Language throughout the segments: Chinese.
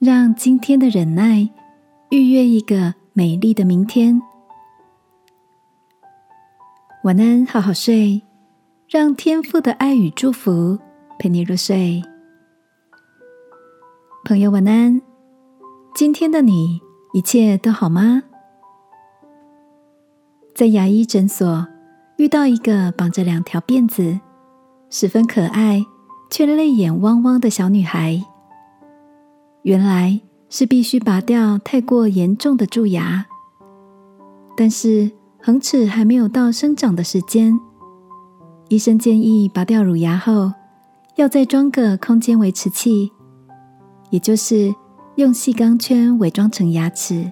让今天的忍耐预约一个美丽的明天。晚安，好好睡，让天父的爱与祝福陪你入睡。朋友，晚安。今天的你一切都好吗？在牙医诊所遇到一个绑着两条辫子、十分可爱却泪眼汪汪的小女孩。原来是必须拔掉太过严重的蛀牙，但是恒齿还没有到生长的时间。医生建议拔掉乳牙后，要再装个空间维持器，也就是用细钢圈伪装成牙齿，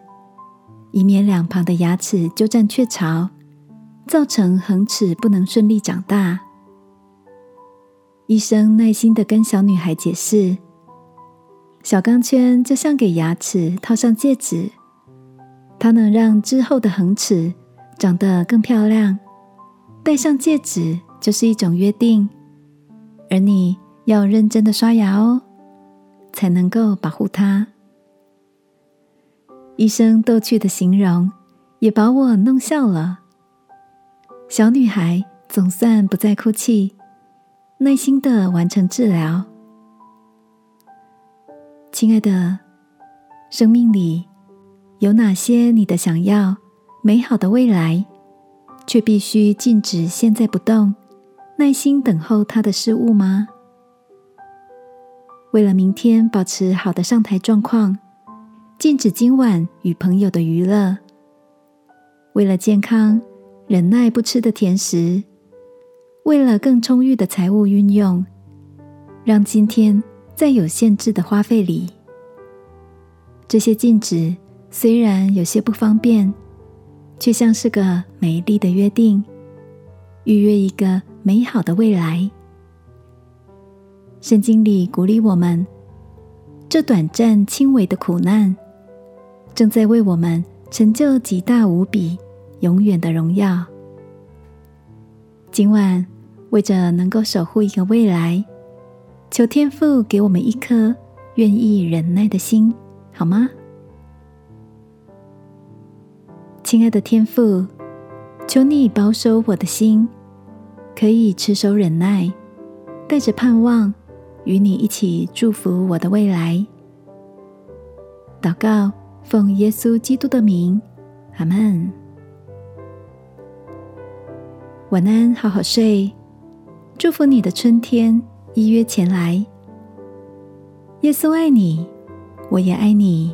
以免两旁的牙齿鸠占鹊巢，造成恒齿不能顺利长大。医生耐心的跟小女孩解释。小钢圈就像给牙齿套上戒指，它能让之后的恒齿长得更漂亮。戴上戒指就是一种约定，而你要认真的刷牙哦，才能够保护它。医生逗趣的形容也把我弄笑了。小女孩总算不再哭泣，耐心的完成治疗。亲爱的，生命里有哪些你的想要美好的未来，却必须静止现在不动，耐心等候他的事物吗？为了明天保持好的上台状况，禁止今晚与朋友的娱乐；为了健康，忍耐不吃的甜食；为了更充裕的财务运用，让今天。在有限制的花费里，这些禁止虽然有些不方便，却像是个美丽的约定，预约一个美好的未来。圣经里鼓励我们，这短暂轻微的苦难，正在为我们成就极大无比、永远的荣耀。今晚为着能够守护一个未来。求天父给我们一颗愿意忍耐的心，好吗？亲爱的天父，求你保守我的心，可以持守忍耐，带着盼望，与你一起祝福我的未来。祷告，奉耶稣基督的名，阿门。晚安，好好睡，祝福你的春天。依约前来，耶稣爱你，我也爱你。